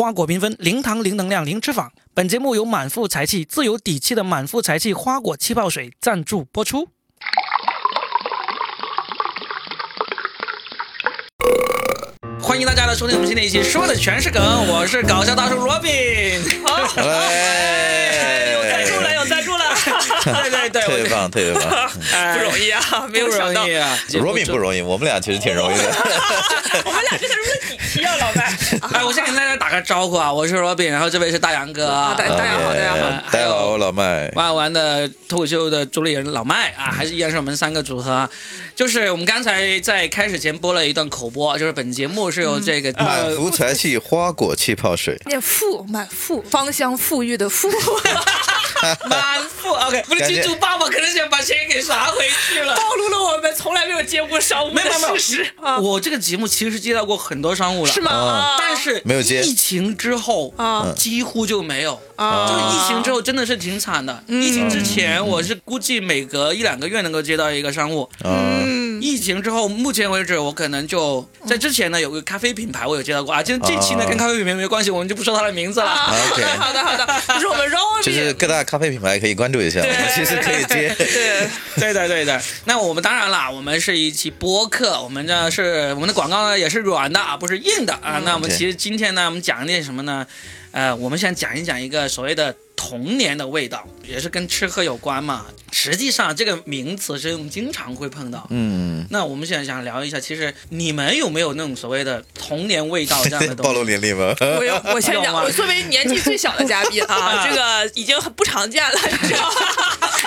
花果缤纷，零糖零能量零脂肪。本节目由满腹才气、自有底气的满腹才气花果气泡水赞助播出。欢迎大家来收听我们今天一期，说的全是梗，我是搞笑大叔罗宾。有赞助了，有赞助了，对对对，特别棒，特别棒。不容易啊，没有不想到容易，啊。罗宾不容易，我们俩其实挺容易的。我们俩这个录了几期啊，老白？哎，我先跟大家打个招呼啊，我是罗宾，然后这位是大杨哥啊，大大家好，大家好。大家好，我老麦。万玩的脱口秀的主理人老麦啊，还是依然是我们三个组合啊。就是我们刚才在开始前播了一段口播，就是本节目是由这个、满福才气花果气泡水，念富满富，芳香馥郁的富，满腹 OK，不是金主爸爸可能想把钱给刷回去了。暴露了我们从来没有接过商务的没有没有事。实 啊，我这个节目其实是接到过很多商务了，是吗？啊。但是没有接疫情之后啊。几乎就没有。啊。就是疫情之后真的是挺惨的。疫情之前我是估计每隔一两个月能够接到一个商务，嗯，疫情之后，目前为止我可能就在之前呢有个咖啡品牌我有接到过啊，就这期呢啊跟咖啡品牌没关系，我们就不说它的名字了。啊，好 OK 的好的好的，就 是我们 Robin，就是各大咖啡品牌可以关注一下，我们其实可以接。对，对的对的，那我们当然啦，我们是一期播客，我们呢是我们的广告呢也是软的啊，不是硬的啊。那我们其实今天呢，我们讲一点什么呢？呃，我们想讲一讲一个所谓的童年的味道，也是跟吃喝有关嘛。实际上这个名词是我们经常会碰到。嗯，那我们现在想聊一下，其实你们有没有那种所谓的童年味道这样的东西 暴？露年龄吗？我有，我先讲，我作为年纪最小的嘉宾 啊，这个已经很不常见了，你知道吗？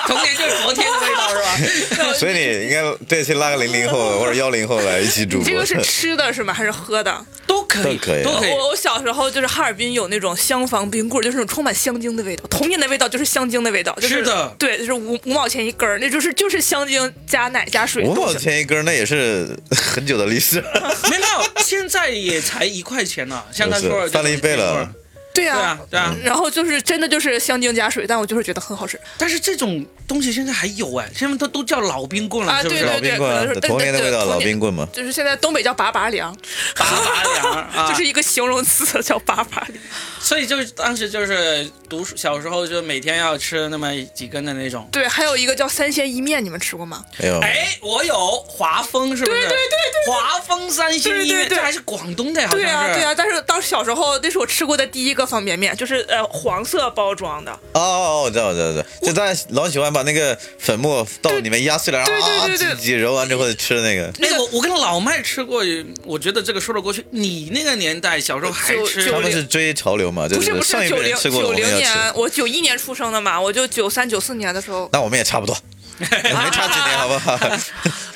童年就是昨天的味道是吧？所以你应该这期拉个零零后或者幺零后来一起主播。这个是吃的是吗？还是喝的？都可以，都可以都可以。我我小时候就是哈尔滨有那种香坊冰棍，就是那种充满香精的味道，童年的味道就是香精的味道，就是是的对，就是五五毛钱一根儿，那就是就是香精加奶加水。五毛钱一根儿，那也是很久的历史。没有，现在也才一块钱呢，像他说翻了一倍了。对啊对啊，对啊。然后就是真的就是香精加水，但我就是觉得很好吃但是这种东西现在还有哎，现在都都叫老冰棍了，啊！是不是？对对对，老冰棍可能是童年的味道，老冰棍，嘛。就是现在东北叫拔拔凉，拔拔凉啊，就是一个形容词叫拔拔凉。所以就是当时就是读书小时候就每天要吃那么几根的那种。对，还有一个叫三鲜意面，你们吃过吗？没有，哎，我有华丰，是不是？对对对对，华丰三鲜意面，对对对这还是广东的，好像是。对啊，对啊，但是当时小时候那是我吃过的第一个方便面，就是呃黄色包装的。哦哦，我知道，我知道，我知道，就大家老喜欢把那个粉末到里面压碎了，然后啊对对对对挤挤揉完之后吃那个。哎，我我跟老麦吃过，我觉得这个说得过去。你那个年代小时候还吃他们是追潮流嘛，就不是不是上一辈九零人吃过的，九零。年，我九一年出生的嘛，我就九三九四年的时候，那我们也差不多，没差几年，好不好？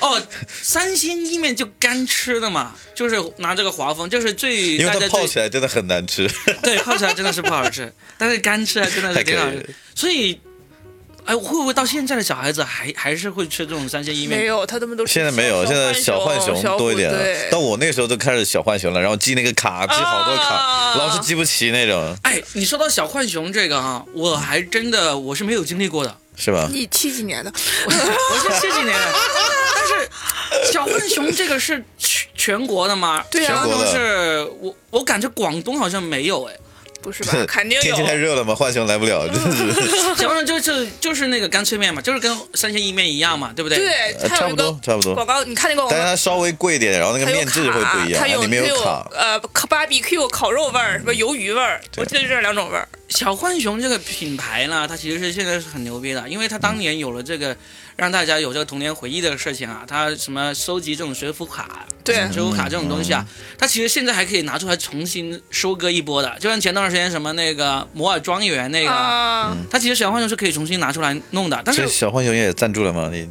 哦，三鲜意面就干吃的嘛，就是拿这个华丰，就是最因为它泡起来真的很难吃。对泡起来真的是不好吃，但是干吃还真的是挺好吃还可以。所以，哎，会不会到现在的小孩子还还是会吃这种三鲜意面？没有，他们都是现在没有，现在小浣熊多一点虎对。到我那个时候都开始小浣熊了，然后记那个卡，记好多卡，啊老是记不齐那种，哎，你说到小浣熊这个啊，我还真的我是没有经历过的，是吧？你七几年的？我是七几年的，但是小浣熊这个是全全国的吗？对啊全国是我我感觉广东好像没有哎，不是吧？肯定有天气太。热了嘛，浣熊来不了，真 是。小浣熊就是就是那个干脆面嘛，就是跟三鲜意面一样嘛，对不对？对，呃差不多差不多广告，你看那个广告但是。它稍微贵一点，然后那个面质会不一样，它有里面它有卡。呃芭比 Q 烤肉味儿，什么鱿鱼味儿，我记得就这两种味儿。小浣熊这个品牌呢，它其实是现在是很牛逼的，因为它当年有了这个让大家有这个童年回忆的事情啊，它什么收集这种学府卡、对植物卡这种东西啊，它其实现在还可以拿出来重新收割一波的，就像前段时间什么那个摩尔庄园那个。啊，它其实小浣熊是可以重新拿出来弄的，但是小浣熊也赞助了吗？你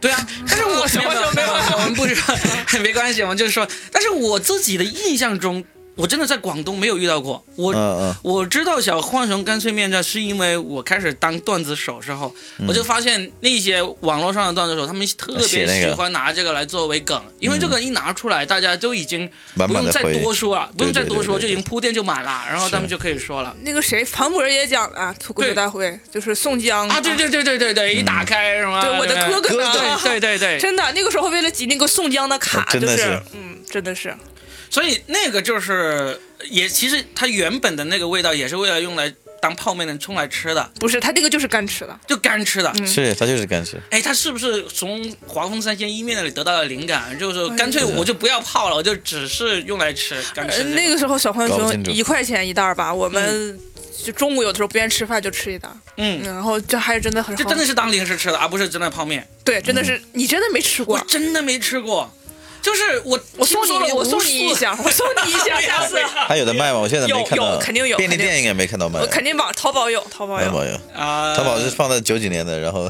对啊，但是我什么时候没有我们不知道，没关系，我们就是说，但是我自己的印象中，我真的在广东没有遇到过。我、我知道小浣熊干脆面这是因为我开始当段子手之后，嗯我就发现那些网络上的段子手，他们特别喜欢拿这个来作为梗，因为这个一拿出来，大家都已经不用再多说了，不用再多说，就已经铺垫就满了，然后他们就可以说了。那个谁，庞博也讲了脱口秀大会，就是宋江啊，对对对对对对，一打开什么，对我的哥哥呢对对对对，真的，那个时候为了集那个宋江的卡，真的就是。嗯，真的是所以那个就是也其实它原本的那个味道也是为了用来当泡面的冲来吃的，不是，它这个就是干吃的。就干吃的。是它就是干吃。哎，他是不是从华丰三鲜意面那里得到了灵感？就是干脆我就不要泡了，我就只是用来吃干吃。那个时候小浣熊一块钱一袋儿吧，我们就中午有的时候不愿意吃饭就吃一袋儿，嗯，然后这还是真的很好。这真的是当零食吃的，而不是真的泡面。对，真的是你真的没吃过我。真的没吃过，就是我我送你，我送你一箱，我送你一箱，下次 还有的卖吗？我现在没有看到，有肯定有便利店应该没看到卖我。肯定网淘宝有，淘宝有，淘宝有，啊，淘宝是放在九几年的，然后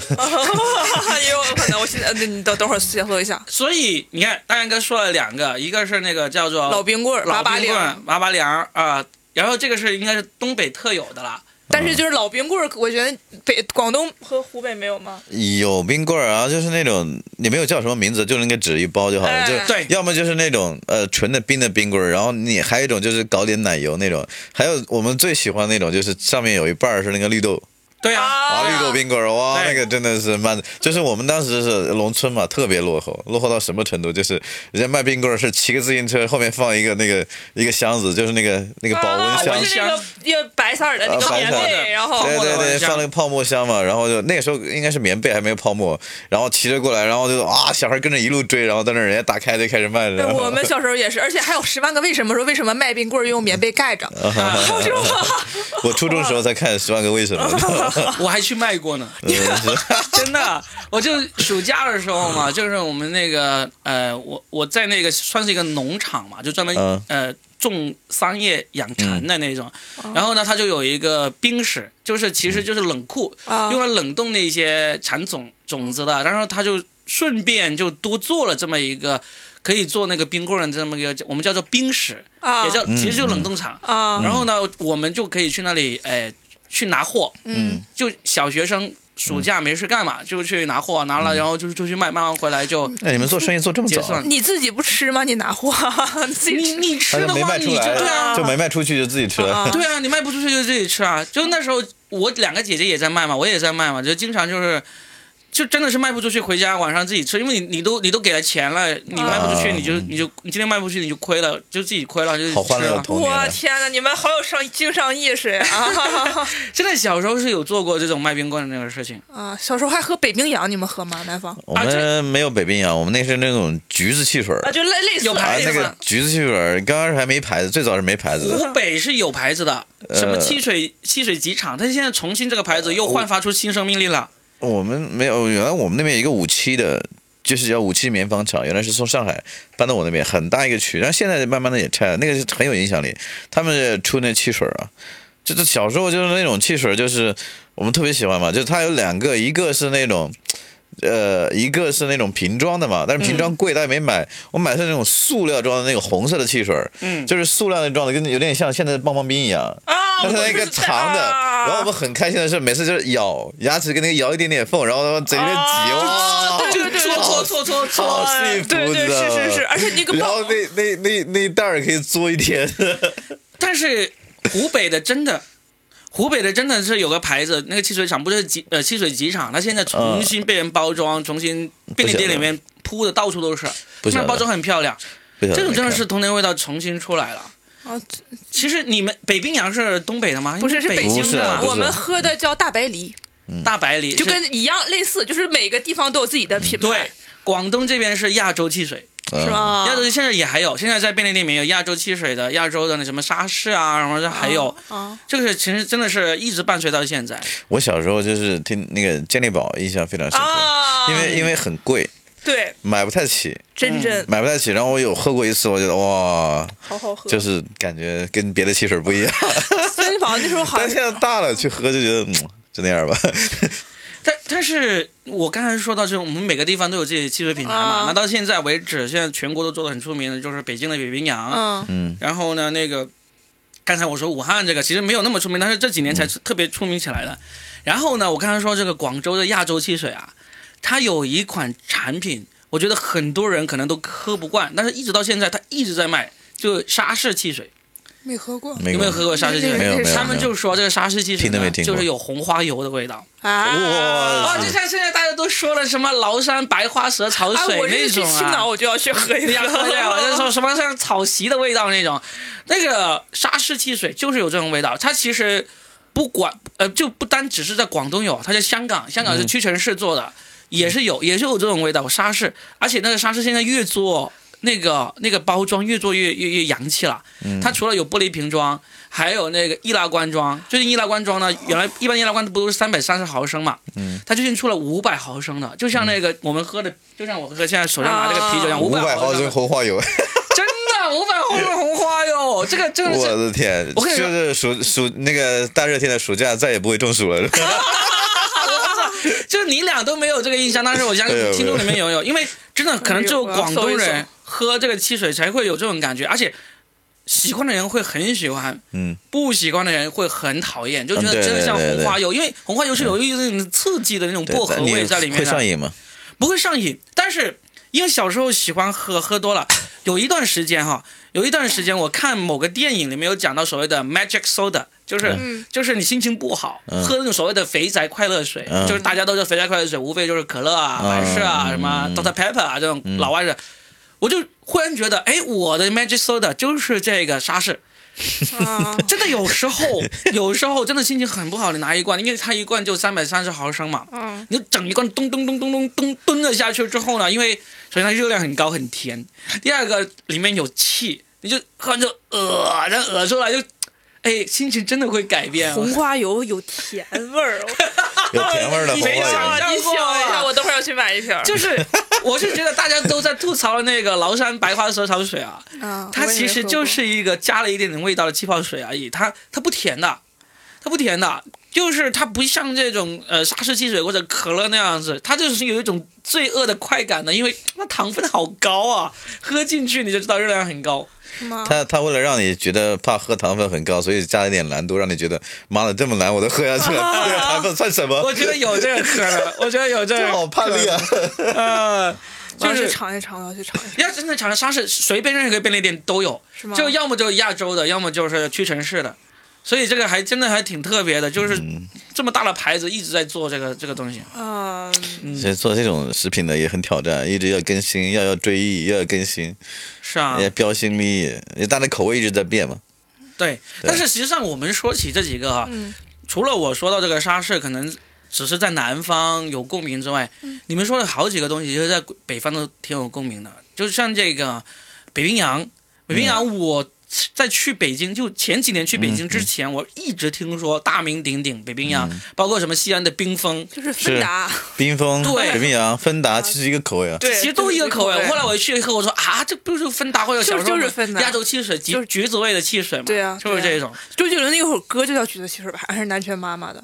也有可能。我现在，那你等等会儿先说一下所以你看，大杨哥说了两个，一个是那个叫做老冰棍儿、老八八零，冰棍儿、八八凉啊，然后这个是应该是东北特有的啦。但是就是老冰棍儿，我觉得北广东和湖北没有吗？有冰棍儿啊，就是那种你没有叫什么名字，就那个纸一包就好了，哎。就对。要么就是那种呃纯的冰的冰棍儿，然后你还有一种就是搞点奶油那种，还有我们最喜欢那种就是上面有一半儿是那个绿豆。对啊，啊，绿豆冰棍儿，哇，那个真的是慢，就是我们当时是农村嘛，特别落后，落后到什么程度？就是人家卖冰棍儿是骑个自行车，后面放一个那个一个箱子，就是那个那个保温啊箱，就是那个一个白色的那个棉被，然后对对对，放那个泡沫箱嘛，然后就那个时候应该是棉被还没有泡沫，然后骑着过来，然后就啊，小孩跟着一路追，然后在那儿人家打开就开始卖了。我们小时候也是，而且还有十万个为什么说为什么卖冰棍儿用棉被盖着？我初中时候才看《十万个为什么》我还去卖过呢，真的。我就暑假的时候嘛，就是我们那个呃，我我在那个算是一个农场嘛，就专门、嗯。呃种桑叶养蚕的那种。然后呢，它就有一个冰室，就是其实就是冷库，啊用来冷冻那些蚕种种子的。然后他就顺便就多做了这么一个可以做那个冰棍儿的这么一个，我们叫做冰室，啊也叫其实就冷冻厂。啊然后呢，我们就可以去那里，哎，去拿货。嗯，就小学生暑假没事干嘛，就去拿货，拿了然后就就去卖，卖完回来就那你们做生意做这么早啊？结算。你自己不吃吗？你拿货，你 自己你吃。你吃的话，你就卖出来，对啊，就没卖出去就自己吃了啊。对啊，你卖不出去就自己吃啊。就那时候我两个姐姐也在卖嘛，我也在卖嘛，就经常就是。就真的是卖不出去，回家晚上自己吃，因为你你都你都给了钱了，你卖不出去，啊你就你就你今天卖不出去你就亏了，就自己亏了，就好欢乐的吃了。我童年啊！天哪，你们好有商经商意识呀！啊现在小时候是有做过这种卖冰棍的那个事情，啊，小时候还喝北冰洋，你们喝吗？南方我们没有北冰洋，我们那是那种橘子汽水啊，就类类似有牌啊，子那个橘子汽水刚开始还没牌子，最早是没牌子的。湖北是有牌子的，什么汽水汽水机场，但是现在重庆这个牌子又焕发出新生命力了。我们没有，原来我们那边一个五七的，就是叫五七棉纺厂，原来是从上海搬到我那边，很大一个区，然后现在慢慢的也拆了，那个是很有影响力。他们出那汽水啊，就是小时候就是那种汽水，就是我们特别喜欢嘛，就是它有两个，一个是那种。呃，一个是那种瓶装的嘛，但是瓶装贵，但也没买。我买的是那种塑料装的那个红色的汽水，嗯就是塑料的装的，跟有点像现在的棒棒冰一样。啊，但是那个长的，啊然后我们很开心的是，每次就是咬牙齿跟那个咬一点点缝，然后嘴里面挤，啊哇，对对对对搓搓搓搓好搓，对对是是是，而且那个然后那那那那一袋儿可以嘬一天，但是湖北的真的。湖北的真的是有个牌子，那个汽水厂不是集呃汽水集厂，它现在重新被人包装，重新便利店里面铺的到处都是，那包装很漂亮，这种真的是童年味道重新出来了。啊，其实你们北冰洋是东北的吗？不是是北北京的。我们喝的叫大白梨，大白梨，就跟一样类似，就是每个地方都有自己的品牌，对，广东这边是亚洲汽水，嗯是？吗？亚洲现在也还有，现在在便利店里面有亚洲汽水的，亚洲的那什么沙士啊，什么的还有，啊，这个是其实真的是一直伴随到现在。我小时候就是听那个健力宝，印象非常深刻，啊，因为因为很贵，对买不太起，真真买不太起。然后我有喝过一次，我觉得哇，好好喝，就是感觉跟别的汽水不一样。健力宝那时候好 但像现在大了去喝就觉得，嗯，就那样吧。但但是我刚才说到，就是我们每个地方都有自己的汽水品牌嘛。啊那到现在为止，现在全国都做的很出名的，就是北京的北冰洋。嗯嗯然后呢，那个刚才我说武汉这个其实没有那么出名，但是这几年才特别出名起来的。然后呢，我刚才说这个广州的亚洲汽水啊，它有一款产品，我觉得很多人可能都喝不惯，但是一直到现在它一直在卖，就沙士汽水。没喝过没有没有喝过沙士汽水？没有没有他们就说这个沙士汽水呢，听都没听就是有红花油的味道。哇就像现在大家都说了什么崂山白花蛇草啊，水那种啊青岛，我就要去喝一你要喝呀，就。说什么像草席的味道那种，那个沙士汽水就是有这种味道。它其实不管呃，就不单只是在广东有，它在香港，香港是屈臣氏做的，也是有，也是有这种味道沙士。而且那个沙士现在越做那个那个包装越做越越越洋气了。它除了有玻璃瓶装，还有那个易拉罐装。最近易拉罐装呢，原来一般易拉罐不都是三百三十毫升嘛？嗯，它最近出了五百毫升的，就像那个我们喝的，就像我喝现在手上拿这个啤酒一样，啊五百百毫升红花油，真的五百毫升红花油，这个真的我。的天！我跟你说就是暑暑那个大热天的暑假再也不会中暑了。就是你俩都没有这个印象，但是我相信听众里面有有，因为真的可能只有广东人喝这个汽水才会有这种感觉，而且喜欢的人会很喜欢，嗯，不喜欢的人会很讨厌，就觉得真的像红花油，因为红花油是有一种刺激的那种薄荷味在里面的，会上瘾吗？不会上瘾，但是因为小时候喜欢喝，喝多了，有一段时间哈，有一段时间我看某个电影里面有讲到所谓的 magic soda，就是、嗯。就是你心情不好，嗯。喝那种所谓的肥宅快乐水，嗯。就是大家都是肥宅快乐水，无非就是可乐啊、嗯百事啊、嗯什么嗯。Dr. Pepper 啊这种老外的，我就忽然觉得，哎，我的 magic soda 就是这个沙士。啊。真的有时候，有时候真的心情很不好，你拿一罐，因为它一罐就三百三十毫升嘛，嗯。你就整一罐咚咚咚咚咚咚蹲了下去之后呢，因为首先它热量很高很甜，第二个里面有气，你就喝完就呃，然后呃出来就，哎，心情真的会改变。红花油有甜味儿，有甜味儿的红没想花油。你想一下，啊我等会儿要去买一瓶。就是，我是觉得大家都在吐槽那个崂山白花蛇草水啊，啊，它其实就是一个加了一点点味道的气泡水而已，它它不甜的，它不甜的，就是它不像这种呃沙士汽水或者可乐那样子，它就是有一种罪恶的快感的，因为那糖分好高啊，喝进去你就知道热量很高。是吗？他他为了让你觉得怕喝糖分很高，所以加了一点难度，让你觉得妈的这么难我都喝下去了，这个糖分算什么？我觉得有这个可能，我觉得有这个，好叛逆啊！就是尝一尝，我要去尝一尝。要真的尝尝沙市，随便任何一个便利店都有，是吗就要么就是亚洲的，要么就是屈臣氏的，所以这个还真的还挺特别的，就是嗯。这么大的牌子一直在做这个这个东西。嗯，其实做这种食品的也很挑战，一直要更新，要要追忆，要要更新，是啊，要标新立异，因为大家口味一直在变嘛。对，但是实际上我们说起这几个哈，嗯。除了我说到这个沙士可能只是在南方有共鸣之外，嗯。你们说的好几个东西，就是在北方都挺有共鸣的，就像这个北冰洋，北冰洋我。在去北京，就前几年去北京之前，我一直听说大名鼎鼎北冰洋，包括什么西安的冰峰，就是芬达，冰峰、对。北冰洋、芬达其实一个口味啊。对，其实都一个口味。后来我去喝，我说啊，这不是芬达或者小时候就是芬达。亚洲汽水，橘就是橘子味的汽水嘛，对啊就是这种。周杰伦那首歌就叫《橘子汽水》吧，还是南拳妈妈的，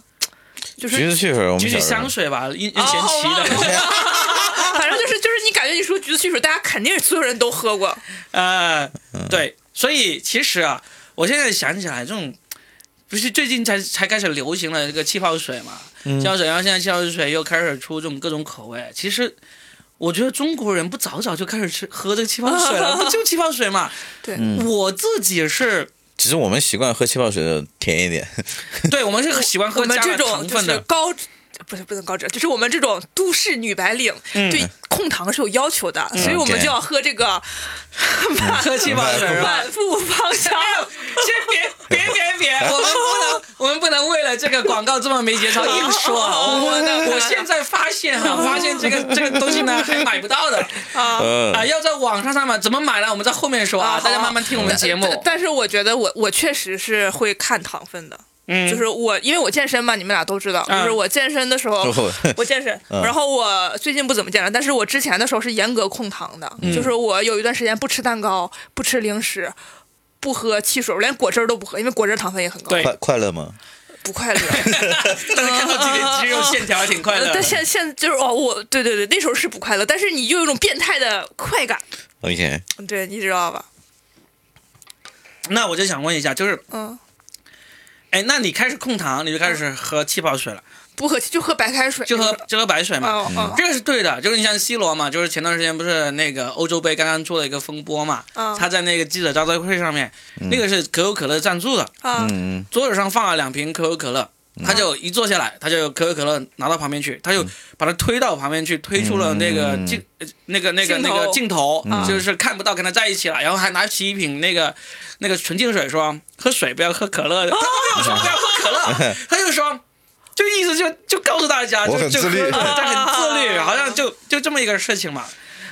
就是橘子汽水，我们橘子香水吧，任任贤哦齐的。反正就是就是你感觉你说橘子汽水，大家肯定所有人都喝过。呃，对，所以其实啊，我现在想起来，这种不是最近才才开始流行了这个气泡水嘛，气泡水，然后现在气泡水又开始出这种各种口味。其实我觉得中国人不早早就开始吃喝这个气泡水了，不就气泡水嘛？对，我自己是，其实我们习惯喝气泡水的甜一点，对我们是喜欢喝加糖分的。高。不是不能高脂，就是我们这种都市女白领、嗯对控糖是有要求的，所以我们就要喝这个喝气泡水是吧？满腹芳香。先别别别别，我们不能，我们不能为了这个广告这么没节操硬说我！我我现在发现啊，发现这个这个东西呢还买不到的啊呃啊，要在网上上买，怎么买呢？我们在后面说啊，大家慢慢听我们节目。但是我觉得我我确实是会看糖分的，嗯，就是我因为我健身嘛，你们俩都知道，嗯就是我健身的时候。我健身，嗯然后我最近不怎么健身，但是我之前的时候是严格控糖的，嗯就是我有一段时间不吃蛋糕，不吃零食，不喝汽水，我连果汁都不喝，因为果汁糖分也很高，对快快乐吗？不快乐。但是看到自己的肌肉线条还挺快乐但现现就是哦，我对对对，那时候是不快乐，但是你又有一种变态的快感，OK，对，你知道吧？那我就想问一下，就是嗯，哎，那你开始控糖，你就开始喝气泡水了。不喝就喝白开水，就喝就喝白水嘛。哦哦这个是对的，就是你像 C 罗嘛，就是前段时间不是那个欧洲杯刚刚出了一个风波嘛，嗯他在那个记者招待会上面，那个是可口可乐赞助的，啊，嗯桌子上放了两瓶可口可乐，他就一坐下来，他就可口可乐拿到旁边去，他就把它推到旁边去，推出了那个嗯镜、呃那个那个那个镜头，嗯就是看不到跟他在一起了，然后还拿起一瓶那个那个纯净水说喝水不要喝可乐，他没有说不要喝可乐，他就说。就意思就就告诉大家，就就我很自律他很自律，啊好像就就这么一个事情嘛。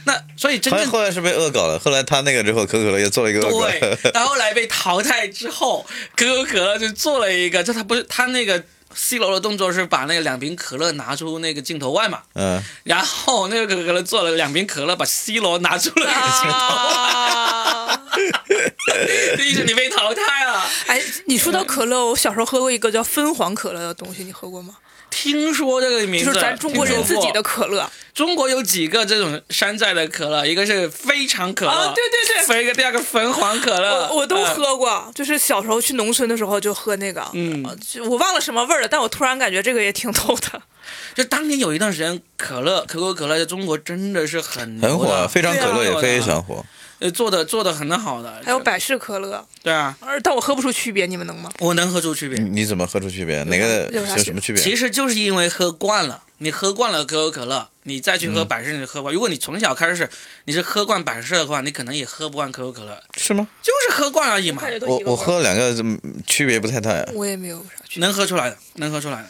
那所以真正后来是被恶搞了，后来他那个之后，可口可乐又做了一个恶搞。对，然后来被淘汰之后，可口可乐就做了一个，就他不是他那个 C 罗的动作是把那个两瓶可乐拿出那个镜头外嘛，嗯，然后那个可可乐做了两瓶可乐，把 C 罗拿出了那个镜头！意思你被淘汰了。哎，你说到可乐，我小时候喝过一个叫分黄可乐的东西，你喝过吗？听说这个名字，就是咱中国人自己的可乐。中国有几个这种山寨的可乐，一个是非常可乐，啊，对对对。分一个第二个粉黄可乐，我我都呃喝过，就是小时候去农村的时候就喝那个，嗯。我忘了什么味儿了，但我突然感觉这个也挺逗的。就当年有一段时间，可乐可口可乐在中国真的是很很火，非常可乐也非常火。呃，做的做的很好的，还有百事可乐，对啊，而但我喝不出区别，你们能吗？我能喝出区别，你你怎么喝出区别？哪个有什么区别？其实就是因为喝惯了，你喝惯了可口可乐，你再去喝百事，你就喝惯。如果你从小开始你是喝惯百事的话，你可能也喝不惯可口可乐，是吗？就是喝惯而已嘛，我我喝两个嗯区别不太大。我也没有啥区别。能喝出来的，能喝出来的，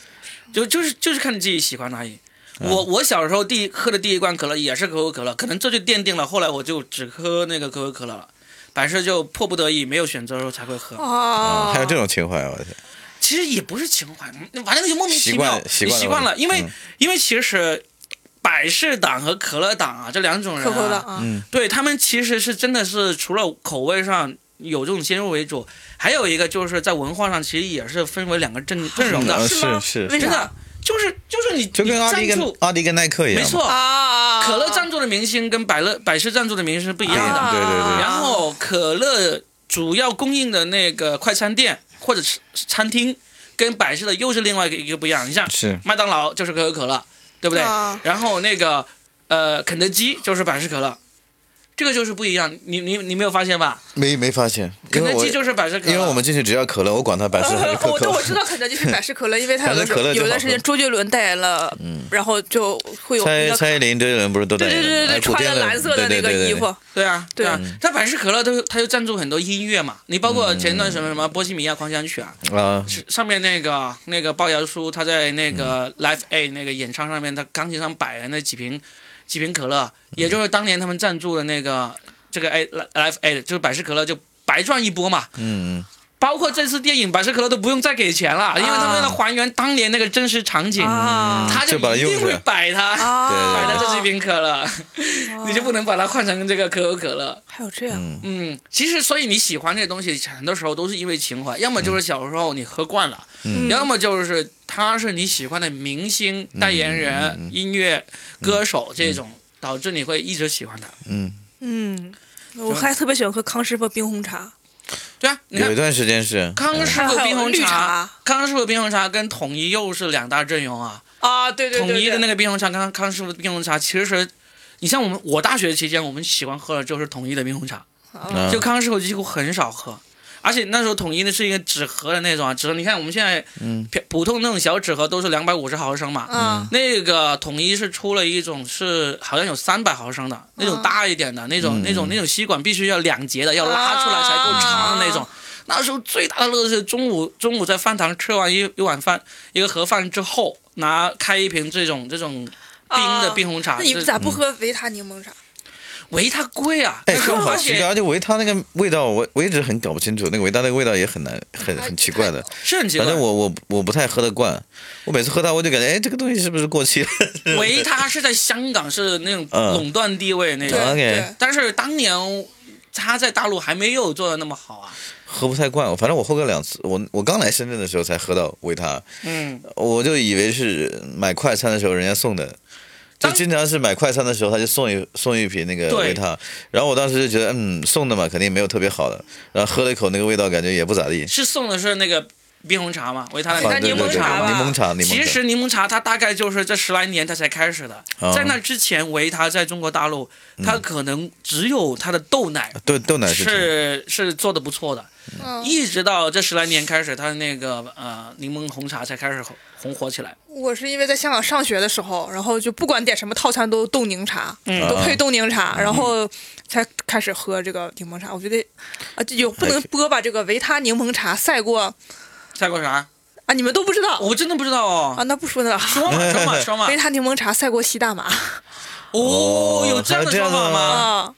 就就是就是看你自己喜欢而已。我我小时候第一喝的第一罐可乐也是可口可乐，可能这就奠定了后来我就只喝那个可口可乐了。百事就迫不得已没有选择的时候才会喝，啊，还有这种情怀，我的天！其实也不是情怀，反正就莫名其习妙惯，习惯了你习惯了，因为、嗯。因为其实百事党和可乐党啊这两种人、对他们其实是真的是除了口味上有这种先入为主，还有一个就是在文化上其实也是分为两个阵阵容的，嗯是吗是。是为啥真的就是就是你就跟阿迪跟你赞助阿迪跟耐克一样。没错，啊，可乐赞助的明星跟百乐百事赞助的明星是不一样的，啊对对对然后可乐主要供应的那个快餐店或者是餐厅跟百事的又是另外一个一个不一样，你像是。麦当劳就是可口可乐，对不对？啊。然后那个呃肯德基就是百事可乐，这个就是不一样。你你你没有发现吧？没没发现，肯德基就是百事可乐，因为我们进去只要可乐，我管它百事还是可我对我口。知道肯德基是百事可乐，因为它有的时候有一段时间周杰伦代言了，然后就会有蔡蔡依林、周杰伦不是都代对言？对对对对，穿蓝色的那对对对对个衣服，对啊，对啊，它百事可乐都它就赞助很多音乐嘛。你包括前段什么什么《波西米亚狂想曲》啊，啊，上面那个那个龅牙叔他在那嗯个 Live A 那个演唱上面，他钢琴上摆的那几瓶几瓶可乐，也就是当年他们赞助的那个这个 A Life A 就是百事可乐就白赚一波嘛。嗯嗯，包括这次电影百事可乐都不用再给钱了，因为他们为了还原当年那个真实场景，啊。他就一定会摆它。啊，摆在这几瓶可乐，你就不能把它换成这个可口可乐。还有这样，嗯，其实所以你喜欢这个东西，很多时候都是因为情怀，要么就是小时候你喝惯了，嗯。要么就是他是你喜欢的明星、代言人、音乐歌手这种，导致你会一直喜欢他。嗯，嗯，我还特别喜欢喝康师傅冰红茶，对啊，你看有一段时间是康师傅冰红茶茶，康师傅冰红茶跟统一又是两大阵容啊。啊，对对对，统一的那个个冰红茶跟康师傅的冰红茶，其实你像我们我大学期间，我们喜欢喝的就是统一的冰红茶。啊。就康师傅几乎很少喝，而且那时候统一的是一个纸盒的那种啊，纸盒你看我们现在嗯。普普通那种小纸盒都是两百五十毫升嘛，嗯。那个统一是出了一种是好像有三百毫升的那种大一点的那种、嗯那种那种吸管必须要两节的，要拉出来才够长的那种。那时候最大的乐趣是中午中午在饭堂吃完一一碗饭一个盒饭之后，拿开一瓶这种这种冰的啊。冰红茶，那你这咋不喝维他柠檬茶？维他贵啊，哎，很好而且奇怪，而且维他那个味道，我我一直很搞不清楚，那个维他那个味道也很难，很很奇怪的。是很奇怪反正。我我我不太喝得惯，我每次喝它我就感觉，哎，这个东西是不是过期了？维他是在香港是那种嗯垄断地位那对种，OK 对，但是当年他在大陆还没有做的那么好啊。喝不太惯，反正我喝过两次。我我刚来深圳的时候才喝到维他，嗯，我就以为是买快餐的时候人家送的，就经常是买快餐的时候他就送一送一瓶那个维他，然后我当时就觉得嗯送的嘛肯定没有特别好的，然后喝了一口那个味道感觉也不咋地，是送的是那个冰红茶嘛，维他的维他啊对对对柠檬茶吧柠檬茶，柠檬茶。其实柠檬茶它大概就是这十来年它才开始的，哦在那之前维他在中国大陆，它可能只有它的豆奶对豆奶是是是做的不错的，嗯。一直到这十来年开始，它的那个呃柠檬红茶才开始红红火起来。我是因为在香港上学的时候，然后就不管点什么套餐都冻柠茶，嗯。都配冻柠茶，然后才开始喝这个柠檬茶。我觉得啊，这有不能播吧这个维他柠檬茶赛过赛过啥？啊？你们都不知道我真的不知道哦啊？哦。那不说了。说嘛说嘛 说嘛维。他柠檬茶赛过吸大麻哦，有这样的说法吗？啊，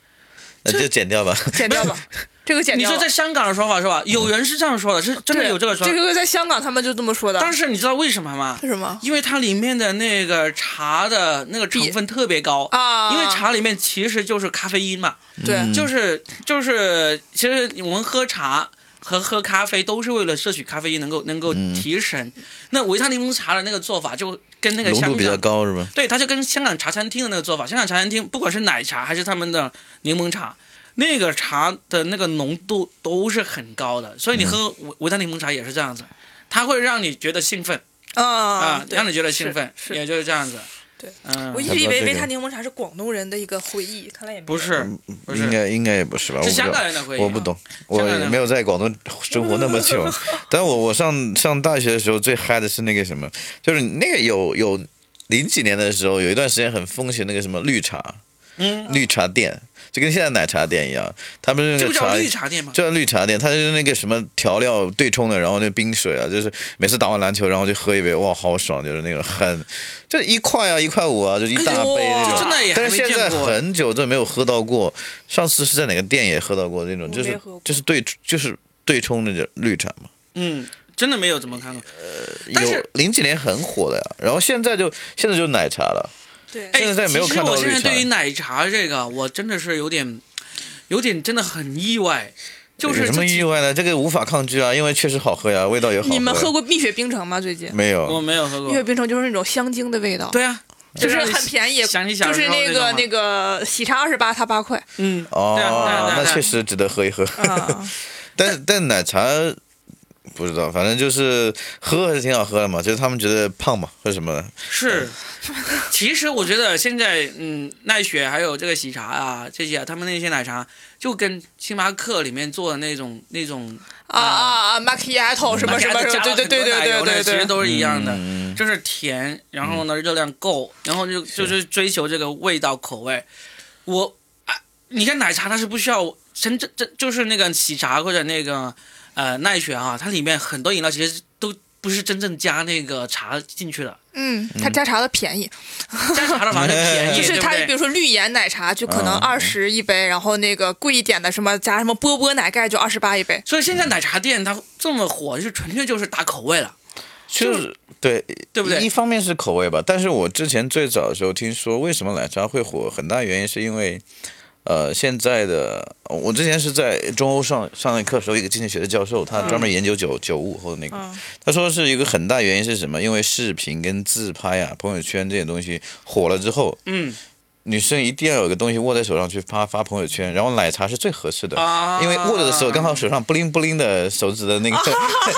那就剪掉吧。剪掉吧，这个剪掉了。你说在香港的说法是吧？有人是这样说的，是真的对有这个说法这。个在香港他们就这么说的。但是你知道为什么吗？为什么因为它里面的那个茶的那个成分特别高啊因为茶里面其实就是咖啡因嘛，对，嗯就是就是，其实我们喝茶和喝咖啡都是为了摄取咖啡因，能够能够提神。那维他柠檬茶的那个做法就跟那个香浓度比较，高是吧？对，它就跟香港茶餐厅的那个做法，香港茶餐厅不管是奶茶还是他们的柠檬茶。那个茶的那个浓度都是很高的，所以你喝维维他柠檬茶也是这样子，它会让你觉得兴奋啊啊，对让你觉得兴奋，也就是这样子。对，嗯我，一直以为维他柠檬茶是广东人的一个回忆，看来也不是，不是，应该应该也不是吧？我是香港人的回忆。我不懂，我没有在广东生活那么久。但我我上上大学的时候最嗨的是那个什么，就是那个有有零几年的时候有一段时间很风行那个什么绿茶，嗯，绿茶店，就跟现在奶茶店一样，他们是这不叫那个茶绿茶店吗？就叫绿茶店，它就是那个什么调料对冲的，然后那冰水啊，就是每次打完篮球，然后就喝一杯，哇，好爽，就是那个很，就一块啊，一块五啊，就一大杯那种。真的也还没但是现在很久都没有喝到过，上次是在哪个店也喝到过那种，就是就是对就是对冲那个绿茶嘛。嗯，真的没有怎么看过。呃有零几年很火的呀，然后现在就现在就奶茶了，对，哎，现在没有其实我现在对于奶茶这个，我真的是有点，有点真的很意外，就是有什么意外呢？这个无法抗拒啊，因为确实好喝呀，味道也好。你们喝过蜜雪冰城吗？最近没有我？没有喝过蜜。雪冰城就是那种香精的味道，对啊，就是很便宜，就是那个那个喜茶二十八，它八块嗯，哦那确实值得喝一喝。啊。但但奶茶不知道，反正就是喝还是挺好喝的嘛，就是他们觉得胖嘛，或者什么的。是。其实我觉得现在，嗯，奈雪还有这个喜茶啊，这些啊，他们那些奶茶就跟星巴克里面做的那种那种啊啊啊！macchiato 什么什么什么，对对对对对对对，其实都是一样的，嗯就是甜，然后呢热量够，然后就就是追求这个味道口味。我啊，你看奶茶它是不需要真正这就是那个喜茶或者那个呃奈雪啊，它里面很多饮料其实都不是真正加那个茶进去的，嗯，它加茶的便宜，加茶的反而便宜，就是它，比如说绿颜奶茶就可能嗯二十一杯，然后那个贵一点的什么加什么波波奶盖就二十八一杯。所以现在奶茶店它这么火，就纯粹就是打口味了。就是对，对不对一方面是口味吧，但是我之前最早的时候听说，为什么奶茶会火，很大原因是因为，呃，现在的我之前是在中欧上上那课时候，一个经济学的教授，他专门研究九九五后的那个，嗯。他说是一个很大原因是什么？因为视频跟自拍啊、朋友圈这些东西火了之后，嗯女生一定要有个东西握在手上去发发朋友圈，然后奶茶是最合适的，啊，因为握着的时候刚好手上布灵布灵的手指的那个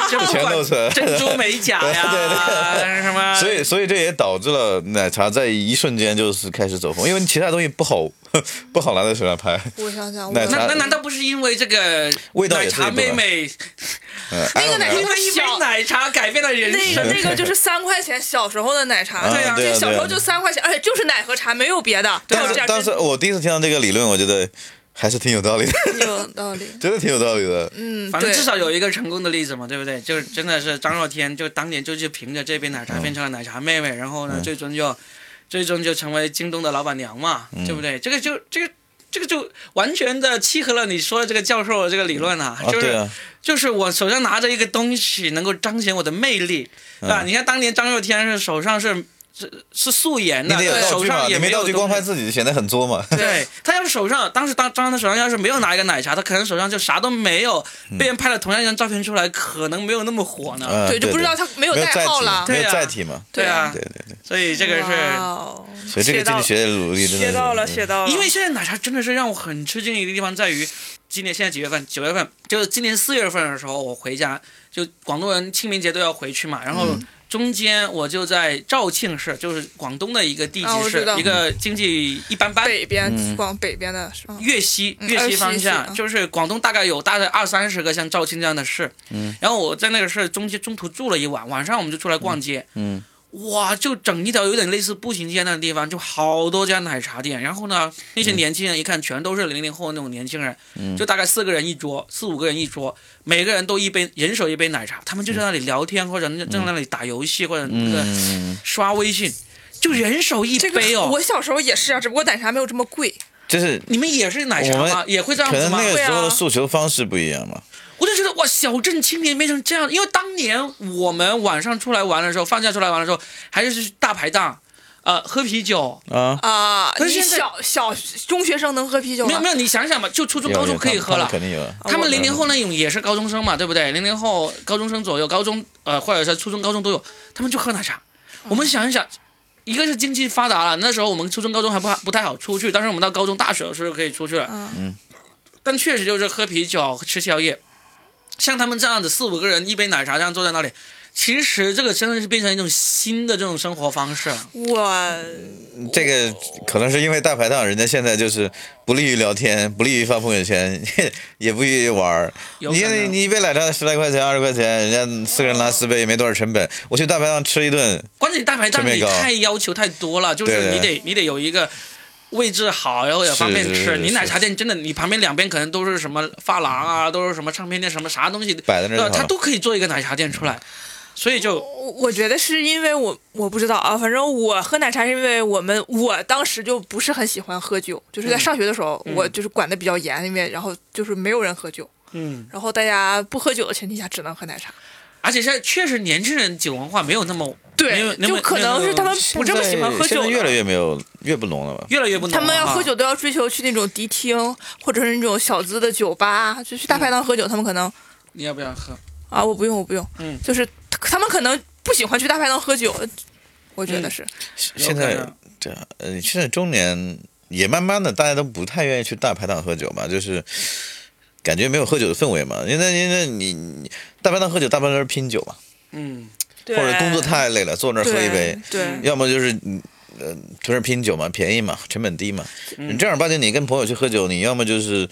这不全露出来管珍珠美甲呀，对对什么，所以，所以这也导致了奶茶在一瞬间就是开始走红，因为其他东西不好 不好拿在手上拍。我想想，我奶茶那那难道不是因为这个味道 奶茶妹妹，嗯那个奶茶哎因为一杯奶茶改变了人那生？个那个就是三块钱小时候的奶茶，啊对呀。对啊对啊小时候就三块钱，而且就是奶和茶，没有别的。但是没有加当时我第一次听到这个理论，我觉得还是挺有道理的，有道理。真的挺有道理的。嗯，反正至少有一个成功的例子嘛，对不对？就是真的是张若天，就当年就是凭着这杯奶茶嗯变成了奶茶妹妹，然后呢，最终就最终就成为京东的老板娘嘛，嗯对不对？这个就这个。这个就完全的契合了你说的这个教授的这个理论啊，啊，就是、对啊，就是我手上拿着一个东西，能够彰显我的魅力，对你看当年张若天是手上是是是素颜的，手上也，没道具光拍自己显得很作嘛。对他要是手上，当时当张他手上要是没有拿一个奶茶，他可能手上就啥都没有，被人拍了同样一张照片出来，可能没有那么火呢。嗯，对，就不知道他没有代号了。没有对啊载体嘛。对啊对，对对，所以这个是，所以这个经济学的努力真的学到了，学到了。因为现在奶茶真的是让我很吃惊的一个地方在于，今年现在几月份？九月份，就是今年四月份的时候，我回家，就广东人清明节都要回去嘛，然后嗯中间我就在肇庆市，就是广东的一个地级市，一个经济一般般。北边嗯广北边的是吧？粤西，嗯粤西方向，西就是广东大概有大概二三十个像肇庆这样的市，嗯，然后我在那个市中间中途住了一晚，晚上我们就出来逛街，嗯，哇，就整一条有点类似步行街那个地方，就好多家奶茶店，然后呢，那些年轻人一看全都是零零后那种年轻人，嗯就大概四个人一桌，四五个人一桌，每个人都一杯，人手一杯奶茶，他们就在那里聊天，或者正在那里打游戏，或者那个嗯，刷微信，就人手一这个杯哦。我小时候也是啊，只不过奶茶没有这么贵。就是你们也是奶茶吗？也会这样子吗？可能那个时候诉求方式不一样嘛。我就觉得哇，小镇青年变成这样，因为当年我们晚上出来玩的时候，放假出来玩的时候，还是去大排档，呃，喝啤酒。啊，啊，你可是现在小小中学生能喝啤酒吗？没有没有，你想想吧，就初中、高中可以喝了。肯定有啊。他们零零后那种也是高中生嘛，对不对？零零后高中生左右，高中呃或者是初中、高中都有，他们就喝奶茶。我们想一想，一个是经济发达了，那时候我们初中、高中还不不太好出去，但是我们到高中、大学的时候可以出去了。嗯但确实就是喝啤酒、吃宵夜，像他们这样子四五个人一杯奶茶这样坐在那里，其实这个真的是变成一种新的这种生活方式了。我这个可能是因为大排档，人家现在就是不利于聊天，不利于发朋友圈，也不利于玩儿。你你一杯奶茶十来块钱、二十块钱，人家四个人拉四杯也，没多少成本。我去大排档吃一顿，关键大排档你太要求太多了，就是你得你得有一个位置好，然后也方便吃。是是是你奶茶店真的，你旁边两边可能都是什么发廊啊，都是什么唱片店，什么啥东西，对吧？摆在那儿就好了它都可以做一个奶茶店出来，所以就我我觉得是因为我我不知道啊，反正我喝奶茶是因为我们我当时就不是很喜欢喝酒，就是在上学的时候，嗯我就是管的比较严，因为然后就是没有人喝酒，嗯，然后大家不喝酒的前提下只能喝奶茶。而且现在确实年轻人酒文化没有那么对就可能是他们不这么喜欢喝酒。现在越来越没有，越不浓了吧？越来越不浓他们要喝酒都要追求去那种迪厅，或者是那种小资的酒吧，就去大排档喝酒。他们可能你要不要喝？啊，我不用，我不用，嗯就是他们可能不喜欢去大排档喝酒，我觉得是。现在这呃，现在中年也慢慢的，大家都不太愿意去大排档喝酒吧，就是感觉没有喝酒的氛围嘛。因为因为你你大排档喝酒，大部分都是拼酒嘛，嗯，对或者工作太累了，坐那儿喝一杯，对，对要么就是嗯呃，坐那儿拼酒嘛，便宜嘛，成本低嘛。你正儿八经你跟朋友去喝酒，你要么就是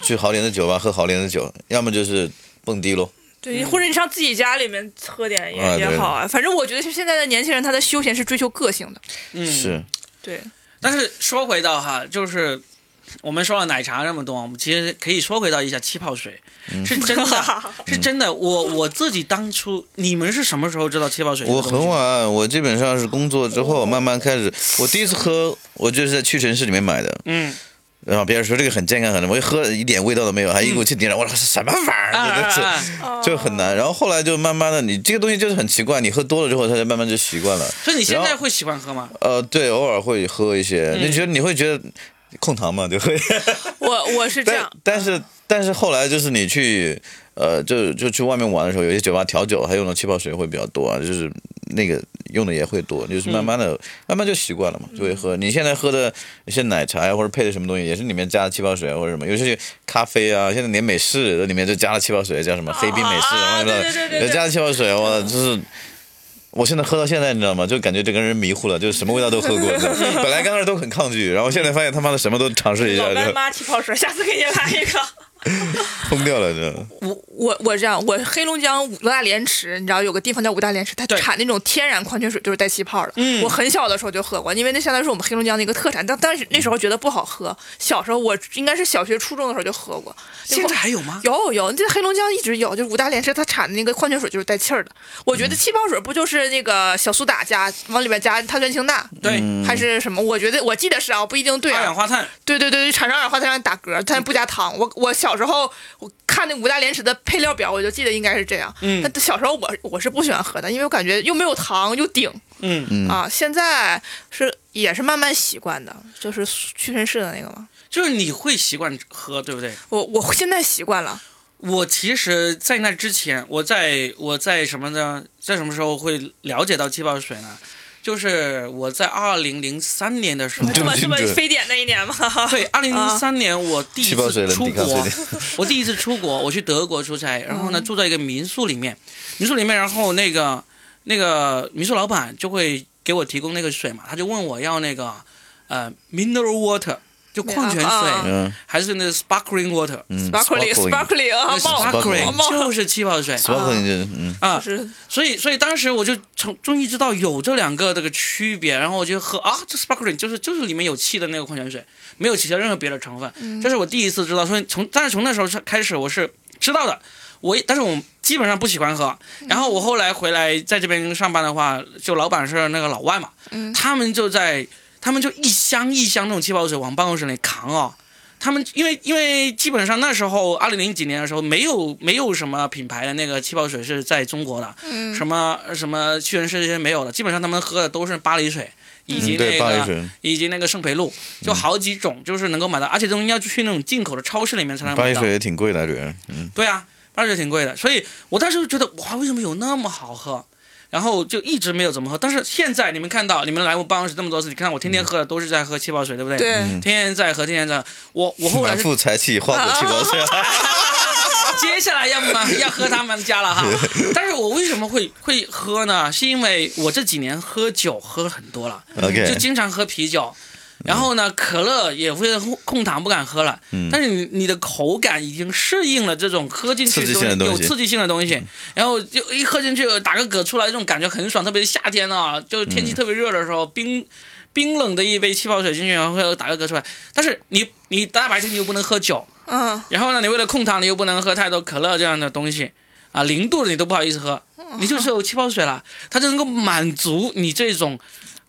去好点的酒吧喝好点的酒，要么就是蹦迪喽。对，或者你上自己家里面喝点也、也好啊。反正我觉得是现在的年轻人，他的休闲是追求个性的。嗯是，对，但是说回到哈，就是我们说了奶茶那么多，我们其实可以说回到一下气泡水，嗯是真的，是真的。我我自己当初，你们是什么时候知道气泡水？我很。晚，我基本上是工作之后慢慢开始。我第一次喝，我就是在屈臣氏里面买的。嗯然后别人说这个很健康，很，我一喝一点味道都没有，还一股气顶上，我说什么玩意啊儿？这！就很难。然后后来就慢慢的，你这个东西就是很奇怪，你喝多了之后，它就慢慢就习惯了。所以你现在会喜欢喝吗？呃，对，偶尔会喝一些，嗯你觉得你会觉得控糖嘛，就会。我我是这样，但是但是后来就是你去呃，就就去外面玩的时候，有些酒吧调酒，它用的气泡水会比较多啊，就是那个用的也会多，就是慢慢的、嗯慢慢就习惯了嘛，就会喝。你现在喝的一些奶茶呀，或者配的什么东西，也是里面加了气泡水啊或者什么，尤其是咖啡啊，现在连美式的里面就加了气泡水，叫什么黑冰美式，啊然后对对对对对加了气泡水，我就是。我现在喝到现在，你知道吗？就感觉整个人迷糊了，就是什么味道都喝过。本来刚开始都很抗拒，然后现在发现他妈的什么都尝试一下，老干就妈气泡水，下次给你来一个。疯掉了，这。我我我这样，我黑龙江五大连池，你知道有个地方叫五大连池，它产那种天然矿泉水，就是带气泡的。嗯我很小的时候就喝过，因为那相当于是我们黑龙江的一个特产。但但是那时候觉得不好喝，小时候我应该是小学初中的时候就喝过。现在还有吗？有有，这黑龙江一直有，就是五大连池它产的那个矿泉水就是带气儿的。我觉得气泡水不就是那个小苏打加往里边加碳酸氢钠，对，还是什么？我觉得我记得是啊，不一定对啊。二氧化碳。对对对，产生二氧化碳让你打嗝，但不加糖。我我小时候我看那五大连池的配料表，我就记得应该是这样。嗯但小时候我我是不喜欢喝的，因为我感觉又没有糖又顶嗯嗯，啊。现在是也是慢慢习惯的，就是屈臣氏的那个嘛。就是你会习惯喝，对不对？我我现在习惯了，我其实，在那之前，我在我在什么呢？在什么时候会了解到气泡水呢？就是我在二零零三年的时候，这么这么非典那一年吗？对，二零零三年我第一次出国。我第一次出国，我去德国出差，然嗯后呢住在一个民宿里面，民宿里面，然后那个那个民宿老板就会给我提供那个水嘛，他就问我要那个呃 mineral water，就矿泉水，还是那个 sparkling water。嗯 sparkling sparkling 啊，那冒 sparkling 就是气泡水。sparkling 就是嗯。啊，所以所以当时我就从终于知道有这两个这个区别，然后我就喝啊，这 sparkling 就是就是里面有气的那个矿泉水，没有其他任何别的成分，这是我第一次知道。所以从但是从那时候开始我是知道的，我但是我基本上不喜欢喝。然后我后来回来在这边上班的话，就老板是那个老外嘛，他们就在他们就一箱一箱那种气泡水往办公室里扛哦。他们因为因为基本上那时候二零零几年的时候，没有没有什么品牌的那个气泡水是在中国的，嗯。什么什么屈臣氏这些没有的，基本上他们喝的都是巴黎水，以及那个、巴黎水。以及那个圣培露，就好几种，就是能够买到，而且这东西要去那种进口的超市里面才能买到。巴黎水。也挺贵的，对嗯。对啊，巴黎水挺贵的，所以我当时就觉得哇，为什么有那么好喝？然后就一直没有怎么喝，但是现在你们看到，你们来我办公室这么多次，你看我天天喝的都是在喝气泡水，对不对？对，天天在喝，天天在喝。我我后来是满腹才气花果气泡水，接下来要么要喝他们家了哈。但是我为什么会会喝呢？是因为我这几年喝酒喝很多了就经常喝啤酒。然后呢，可乐也为了控糖不敢喝了，嗯但是你你的口感已经适应了这种喝进去刺激性的东西有刺激性的东西，然后就一喝进去打个嗝出来，这种感觉很爽，特别是夏天啊，就天气特别热的时候，冰冰冷的一杯气泡水进去，然后打个嗝出来。但是你你大白天你又不能喝酒，嗯，然后呢，你为了控糖，你又不能喝太多可乐这样的东西啊，零度的你都不好意思喝，你就只有气泡水了，它就能够满足你这种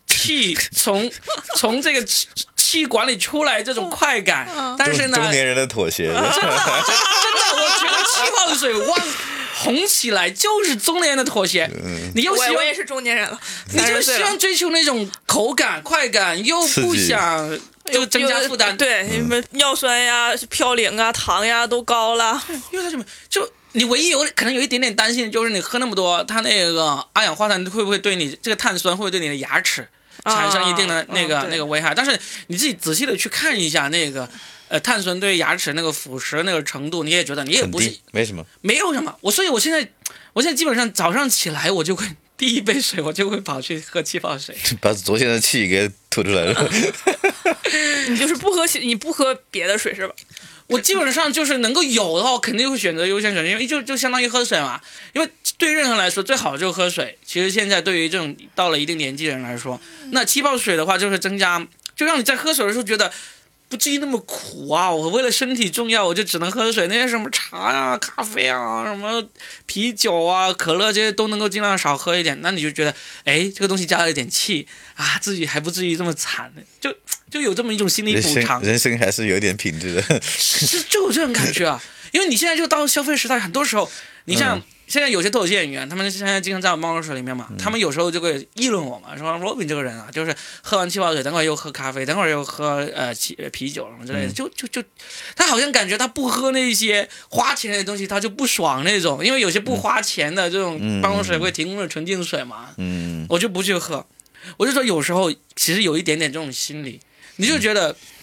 气从从这个气气管里出来这种快感。但是呢，中年人的妥协，真的，真的，我觉得气泡水旺红起来就是中年人的妥协。你又希望我我也是中年人了，你就30岁了希望追求那种口感、快感，又不想就增加负担。对，你们尿酸呀、嘌呤啊、糖呀都高了。因为它什么？就你唯一有可能有一点点担心的就是你喝那么多，它那个二氧化碳会不会对你这个碳酸会不会对你的牙齿产生一定的那个、啊嗯那个危害？但是你自己仔细的去看一下那个。呃，碳酸对牙齿那个腐蚀那个程度，你也觉得你也不是，没什么。没有什么。我所以，我现在我现在基本上早上起来，我就会第一杯水，我就会跑去喝气泡水。把昨天的气给吐出来了。你就是不喝水，你不喝别的水是吧？我基本上就是能够有的话，我肯定会选择优先选择，因为就就相当于喝水嘛。因为对任何人来说，最好就是喝水。其实现在对于这种到了一定年纪的人来说，那气泡水的话，就是增加，就让你在喝水的时候觉得。不至于那么苦啊！我为了身体重要，我就只能喝水。那些什么茶啊、咖啡啊、什么啤酒啊、可乐这些都能够尽量少喝一点。那你就觉得，哎，这个东西加了一点气啊，自己还不至于这么惨，就就有这么一种心理补偿。人生还是有点品质的。就就有这种感觉啊，因为你现在就到消费时代，很多时候，你像嗯现在有些脱口秀演员，他们现在经常在我办公室里面嘛，他们有时候就会议论我嘛，说 Robin 这个人啊，就是喝完气泡水，等会儿又喝咖啡，等会儿又喝呃气呃啤酒什么之类的，就就就，他好像感觉他不喝那些花钱的东西，他就不爽那种，因为有些不花钱的这种办公室会提供的纯净水嘛，嗯，我就不去喝，我就说有时候其实有一点点这种心理，你就觉得。其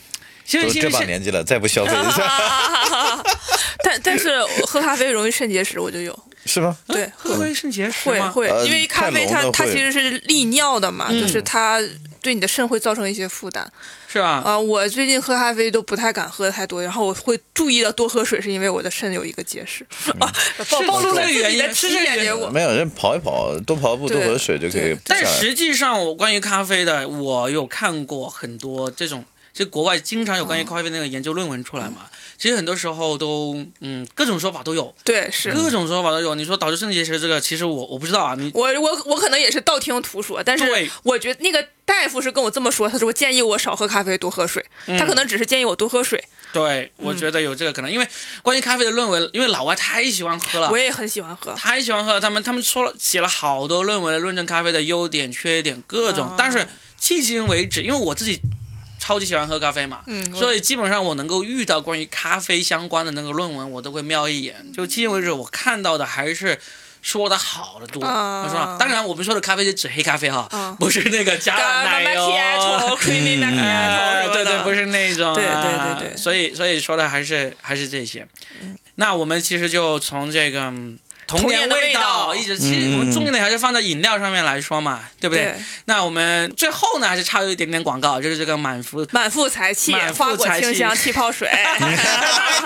实都这其实现把年纪了，再不消费一下，但但是喝咖啡容易肾结石，我就有。是吗？对，喝会肾结石吗？会会呃，因为咖啡它它其实是利尿的嘛，嗯就是它对你的肾会造成一些负担是吧？啊。我最近喝咖啡都不太敢喝太多，然后我会注意到多喝水，是因为我的肾有一个结石 啊，暴暴露了原因的体是这个原因检结果。没有人跑一跑，多跑步，多喝水就可以。但实际上，我关于咖啡的，我有看过很多这种，就国外经常有关于咖啡的那个研究论文出来嘛。其实很多时候都，嗯，各种说法都有，对，是各种说法都有。你说导致肾结石这个，其实我我不知道啊。你我我我可能也是道听途说，但是我觉得那个大夫是跟我这么说，他说建议我少喝咖啡，多喝水。嗯他可能只是建议我多喝水，对，我觉得有这个可能，因为关于咖啡的论文，因为老外太喜欢喝了我。也很喜欢喝。太喜欢喝了，他们他们说了写了好多论文来论证咖啡的优点、缺点各种，哦但是迄今为止，因为我自己超级喜欢喝咖啡嘛，嗯，所以基本上我能够遇到关于咖啡相关的那个论文，我都会瞄一眼。就迄今为止，我看到的还是说的好的多，啊是吧？当然，我们说的咖啡是指黑咖啡哈，啊不是那个加了奶油。对对，不是。那种、啊，对对对对所以所以说的还是还是这些。那我们其实就从这个嗯童童年的味味道一直，其实我们重点还是放在饮料上面来说嘛，对不对？对那我们最后呢，还是插入一点点广告，就是这个满腹满腹才气，满腹花果才气清香气泡水。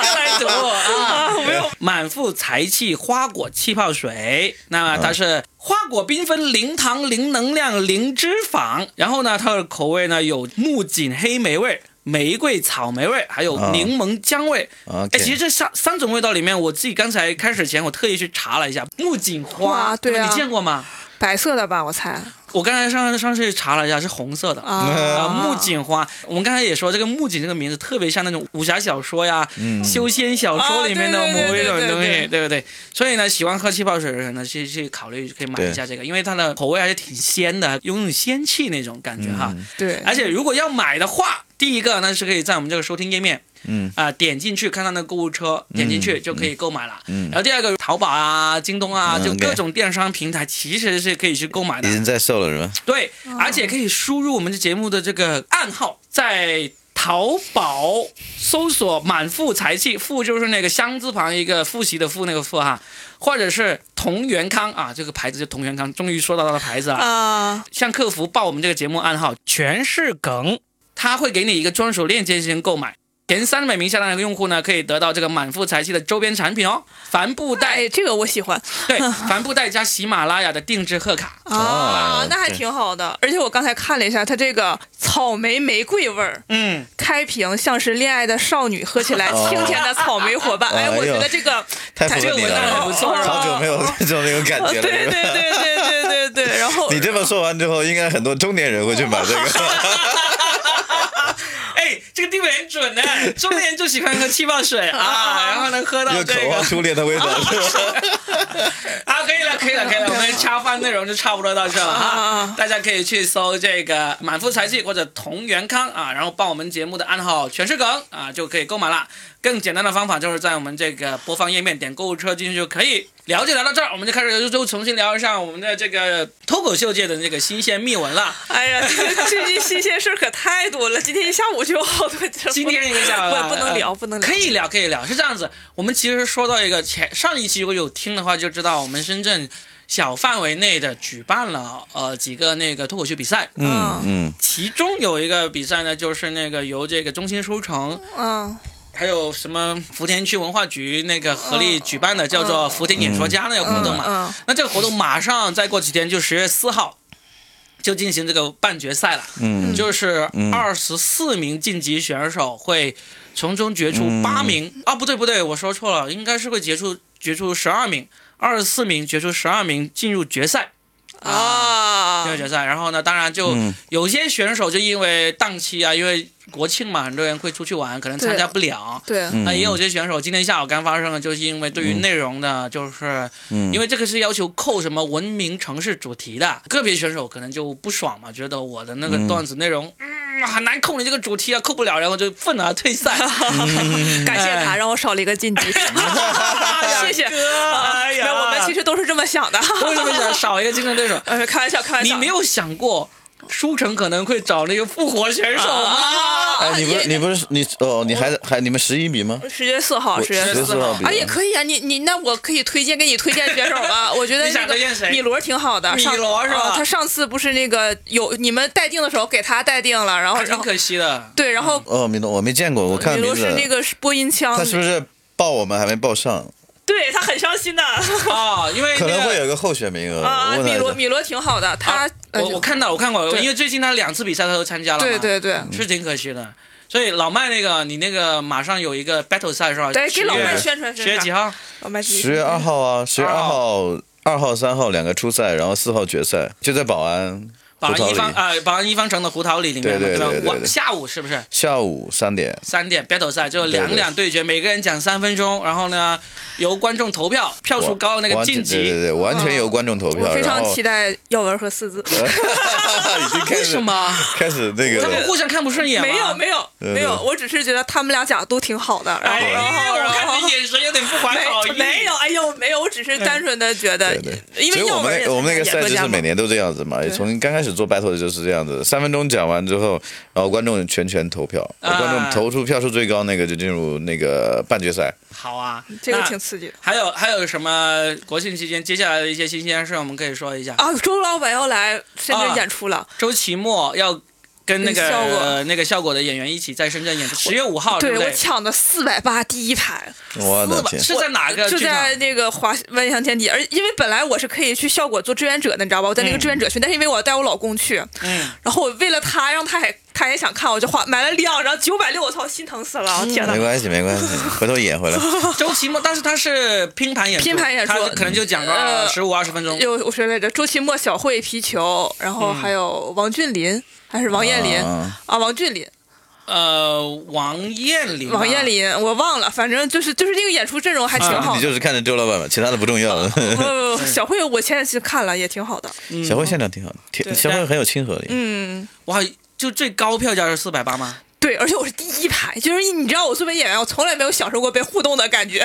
来读啊啊，没有满腹才气花果气泡水，那么它是花果缤纷，零糖、零能量、零脂肪。然后呢，它的口味呢有木槿黑莓味、玫瑰草莓味，还有啊柠檬姜味。哎、其实这三三种味道里面，我自己刚才开始前我特意去查了一下，木槿花，哇对啊你见过吗？白色的吧，我猜我刚才上上去查了一下，是红色的。啊，啊。木槿花，我们刚才也说，这个木槿这个名字特别像那种武侠小说呀、修仙小说里面的某一种东西，啊对不对？所以呢，喜欢喝气泡水的人呢，去去考虑可以买一下这个，因为它的口味还是挺鲜的，有那种仙气那种感觉哈。对，而且如果要买的话，第一个呢是可以在我们这个收听页面，嗯啊、点进去看到那个购物车，点进去就可以购买了。嗯然后第二个，淘宝啊、京东啊，嗯就各种电商平台其实是可以去购买的已。经在售了是吧？对，而且可以输入我们的节目的这个暗号，在淘宝搜索“满腹才气”，腹就是那个箱字旁一个复习的复那个复哈，或者是同源康啊，这个牌子就同源康，终于说到它的牌子了。啊，向客服报我们这个节目暗号“全是梗”，他会给你一个专属链接进行购买。前三百名下单的用户呢，可以得到这个满腹才气的周边产品哦，帆布袋，哎，这个我喜欢对，帆布袋加喜马拉雅的定制贺卡。啊啊，那还挺好的。而且我刚才看了一下，它这个草莓玫瑰味儿，嗯，开瓶像是恋爱的少女，喝起来清甜的草莓伙伴。哦哎，我觉得这个太符合你这个味道了，很不错好久没有这种那种感觉了。对对对对对对对，然后你这么说完之后，应该很多中年人会去买这个。哎，这个定位很准呢，中年人就喜欢喝气泡水 啊，然后能喝到又这个渴望初恋的味道，是吧？啊，可以了，可以了，可以了，我们恰饭内容就差不多到这了哈啊。大家可以去搜这个满腹才气或者同源康啊，然后报我们节目的暗号全是梗啊，就可以购买了。更简单的方法就是在我们这个播放页面点购物车进去就可以。了解聊到这儿，我们就开始又重新聊一下我们的这个脱口秀界的那个新鲜秘闻了。哎呀，这个最近新鲜事儿可太多了，今天一下午就有好多。今天一个下午啊不不能聊，呃不能聊。可以聊，可以聊，是这样子。我们其实说到一个前上一期如果有听的话，就知道我们深圳小范围内的举办了呃几个那个脱口秀比赛，嗯嗯其中有一个比赛呢，就是那个由这个中心书城嗯还有什么福田区文化局那个合力举办的，叫做福田演说家那个活动嘛。嗯。那这个活动马上再过几天就十月四号就进行这个半决赛了。嗯。就是嗯。二十四名晋级选手会从中决出八名、啊，不对不对，我说错了，应该是会决出决出十二名，二十四名决出十二名进入决赛。啊。进入决赛，然后呢，当然就嗯。有些选手就因为档期啊，因为国庆嘛，很多人会出去玩，可能参加不了。对，嗯那也有些选手今天下午刚发生了，就是因为对于内容呢，就是嗯因为这个是要求扣什么文明城市主题的，个别选手可能就不爽嘛，觉得我的那个段子内容，嗯，很难控你这个主题啊，扣不了，然后就愤而退赛。感谢他让我少了一个晋级，谢谢。哎呀，没有，我们其实都是这么想的。为什么想少一个竞争对手？呃，开玩笑，开玩笑。你没有想过，书城可能会找那个复活选手吗？哎，你不是你不是你哦，你还还你们十一比吗？十月四号，十月十四号。啊，也可以啊，你你那我可以推荐给你推荐选手吧，我觉得那个推荐谁米罗挺好的，米上罗是吧啊他上次不是那个有你们待定的时候给他待定了，然后挺可惜的。对，然后哦，米诺我没见过，我看米罗是那个播音腔，他是不是报我们还没报上？对他很伤心的啊，因为可能会有一个候选名额。啊，米罗米罗挺好的，他呃我我看到我看过，因为最近他两次比赛他都参加了嘛，对对对。是挺可惜的。所以老麦那个，你那个马上有一个 battle 赛是吧？对，给老麦宣传宣传。十月几号？老麦十月二号啊，十月二二号、二号、三号两个初赛，然后四号决赛，就在宝安。保安一方啊，保安一方城的胡桃里里面对，吧对对对？对晚下午是不是？下午三点，三点 battle 赛就两两对决，每个人讲三分钟，然后呢由观众投票，票数高的那个晋级。对对对，完全由观众投票。我非常期待耀文和四字。已经开始为什么？开始那个他们互相看不顺眼吗？没有没有没有，我只是觉得他们俩讲的都挺好的，然后哎，然后我然后看你眼神有点不怀好意。没没有，哎呦没有，我只是单纯的觉得对对，因为耀所以我们文也我们那个赛制是每年都这样子嘛，从刚开始做 battle 的就是这样子，三分钟讲完之后，然后观众全权投票，啊观众投出票数最高那个就进入那个半决赛。好啊，这个挺刺激的还有还有什么国庆期间接下来的一些新鲜事，我们可以说一下。啊！周老板要来深圳啊演出了，周奇墨要跟那个效果呃那个效果的演员一起在深圳演出，十月五号，对我？抢的四百八第一排，我的天！是在哪个就？在那个华万象天地，而因为本来我是可以去效果做志愿者的，你知道吧？我在那个志愿者群，但是因为我要带我老公去，嗯，然后我为了他让他也他也想看，我就花买了两张九百六，我操，心疼死了！天呐没，关系，没关系，回头演回来。周奇墨，但是他是拼盘演出，拼盘演出他可能就讲个呃十五二十分钟。有我说来着，周奇墨、小慧皮球，然后还有王俊林还是王彦霖啊啊？王俊林，呃，王彦霖，王彦霖，我忘了，反正就是就是那个演出阵容还挺好的。你就是看着周老板吧，其他的不重要。不不不，小慧我前两次看了也挺好的。嗯小慧现场挺好的，挺小慧很有亲和力。嗯，哇，就最高票价是四百八吗？对，而且我是第一排，就是你知道，我作为演员，我从来没有享受过被互动的感觉。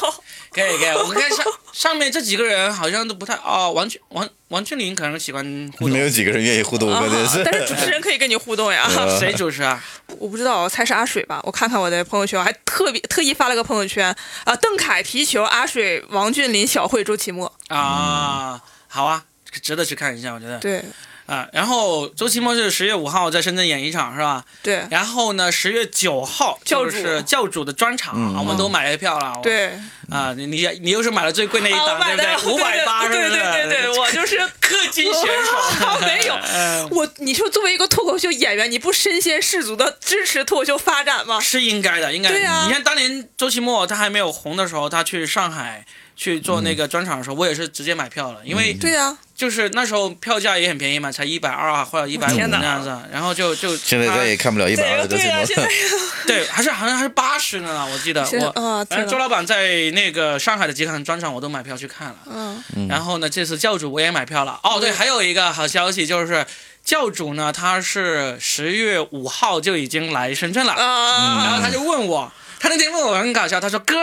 可以可以，我们看上上面这几个人好像都不太哦，王俊王王俊林可能喜欢互动没，有几个人愿意互动，关键是。啊但是主持人可以跟你互动呀。呃谁主持啊？我不知道，我猜是阿水吧？我看看我的朋友圈，我还特别特意发了个朋友圈啊，邓凯、皮球、阿水、王俊林、小慧、周奇墨。啊，好啊，值得去看一下，我觉得。对啊，然后周奇墨是十月五号在深圳演一场是吧？对然后呢，十月九号就是教主的专场，嗯我们都买了票了。对，啊，你你你又是买了最贵那一档，对不对？五百八是？对对对对，我就是 氪金选手。没有嗯我。你说作为一个脱口秀演员，你不身先士卒的支持脱口秀发展吗？是应该的，应该。对啊你看当年周奇墨他还没有红的时候，他去上海去做那个专场的时候，我也是直接买票了，因为对呀、就是那时候票价也很便宜嘛，才一百二啊或者一百五那样子，然后就就现在他再也看不了一百二的对呀、周奇墨现在 对，还是好像还是八十呢，我记得我。反正周老板在那个上海的几场专场我都买票去看了，嗯，然后呢，这次教主我也买票了。哦，对，还有一个好消息就是，教主呢他是十月五号就已经来深圳了，啊，然后他就问我，他那天问我很搞笑，他说哥。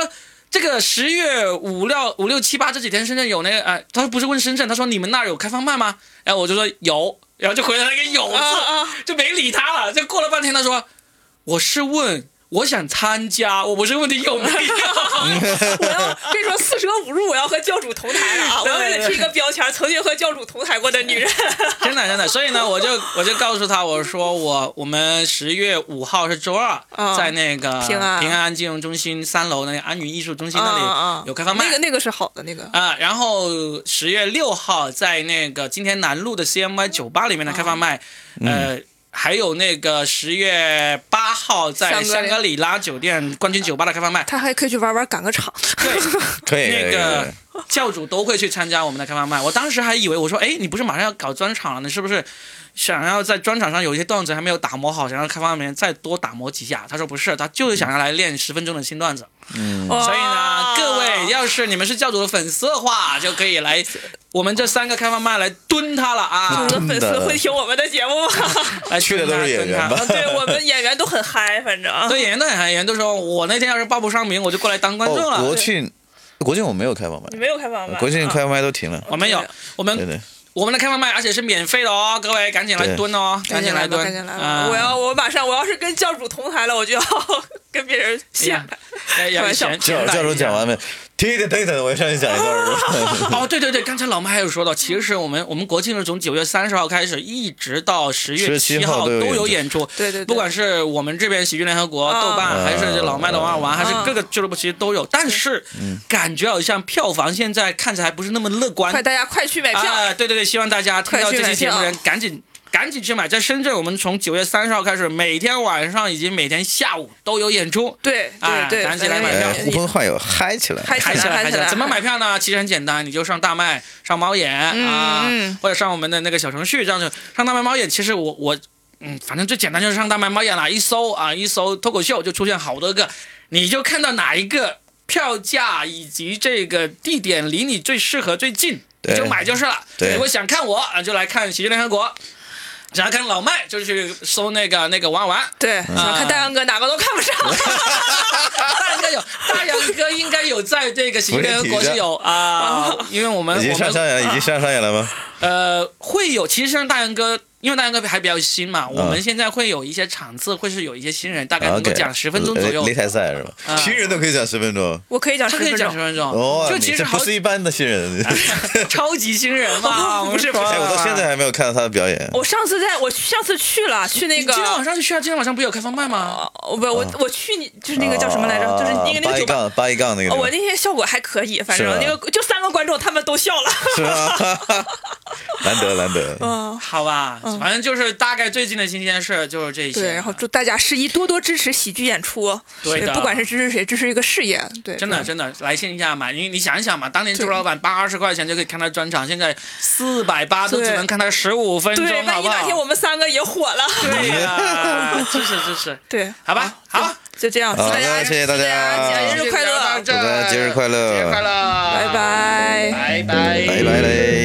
这个十月五六五六七八这几天深圳有那个呃，他说不是问深圳，他说你们那儿有开放麦吗？然后我就说有，然后就回了一个有字，啊啊就没理他了。就过了半天，他说我是问我想参加，我不是问你有没有。我要跟你说，四舍五入，我要和教主同台了啊！我对要为了贴一个标签，曾经和教主同台过的女人。真的真的，所以呢，我就我就告诉他，我说我我们十月五号是周二，啊在那个平安平安金融中心三楼那个安云艺术中心那里有开放麦。那个那个是好的，那个啊，然后十月六号在那个今天南路的 CMY 酒吧里面的开放麦，呃，还有那个十月八号在香格里拉酒店冠军酒吧的开放麦，他还可以去玩玩赶个场。对，那个教主都会去参加我们的开放麦。我当时还以为我说，哎，你不是马上要搞专场了，你是不是想要在专场上有一些段子还没有打磨好，想让开放麦再多打磨几下？他说不是，他就是想要来练十分钟的新段子。嗯，所所以呢，各位要是你们是教主的粉丝的话，就可以来我们这三个开放麦来蹲他了啊教！主的粉丝会听我们的节目吗？来去的都是演员对我们演员都很嗨，反正对演员都很嗨演员都说，我那天要是报不上名，我就过来当观众哦，了。国庆，国庆我没有开放麦你，没有开放麦，国庆开放麦都停了。我们有我们对对，我们的开放麦，而且是免费的哦，各位赶紧来蹲哦，赶紧来吧，紧来蹲，赶紧来我要我马上我要是跟教主同台了，我就要跟别人显摆。要要 开玩笑教教主讲。完没？停停停停，我要上去讲一段儿。哦，对对对，刚才老麦还有说到，其实我们我们国庆是从九月三十号开始，一直到十月七17号号都都有有演出。对对对，不管是我们这边喜剧联合国、啊豆瓣，还是老麦的王二玩，啊还是各个俱乐部，其实都有。但是感觉好像票房现在看起来不是那么乐观快。大家快去买票！啊，对对对，希望大家听到这期节目的人赶紧。赶紧去买。在深圳，我们从九月三十号开始，每天晚上以及每天下午都有演出。对啊对对，赶紧来买票哎，呼朋唤友，嗨起来！嗨嗨起来，嗨起来！怎么买票呢？其实很简单，你就上大麦、上猫眼啊，嗯或者上我们的那个小程序，这样子上大麦猫眼。其实我我嗯，反正最简单就是上大麦猫眼啦，一搜啊，一搜脱口秀就出现好多个，你就看到哪一个票价以及这个地点离你最适合最近，你就买就是了。对如果想看我啊，就来看喜剧联合国。想要看老麦，就去搜那个那个玩玩。对，想看大杨哥哪个都看不上。大杨哥有，大杨哥应该有在这个喜剧联合国际有 啊，因为我们已经我们上上演，已经上上演了吗？呃会有，其实像大杨哥，因为大杨哥还比较新嘛，我们现在会有一些场次，会是有一些新人，大概能够讲十分钟左右擂。台赛是吧？啊新人都可以讲十分钟。我可以讲他可以十分钟。讲十分钟，哦，就其实不是一般的新人。超级新人嘛，我们是哎，我到现在还没有看到他的表演。我上次在我上次去了，去那个今天晚上就去啊？今天晚上不有开放麦吗？哦，我不我我去你就是那个叫什么来着？就是那个那八一个酒吧。杠八一杠那个哦，我那天效果还可以，反正那个就三个观众，他们都笑了。是吧？难 得难得。嗯，好吧，反正就是大概最近的新鲜事就是这些。对，然后祝大家十一多多支持喜剧演出，对的。不管是支持谁，支持一个事业，对，真的真的来线下买，你你想一想嘛，当年朱老板八十块钱就可以看他专场，现在四百八都只能看他十五分钟，对，好不好？万一哪天？我们三个也火了，对呀，支持支持，对，好吧，好，就这样，祝好大家谢谢大家。节日快乐，大家节日快乐。节日快乐，拜拜。拜拜，拜拜。嘞。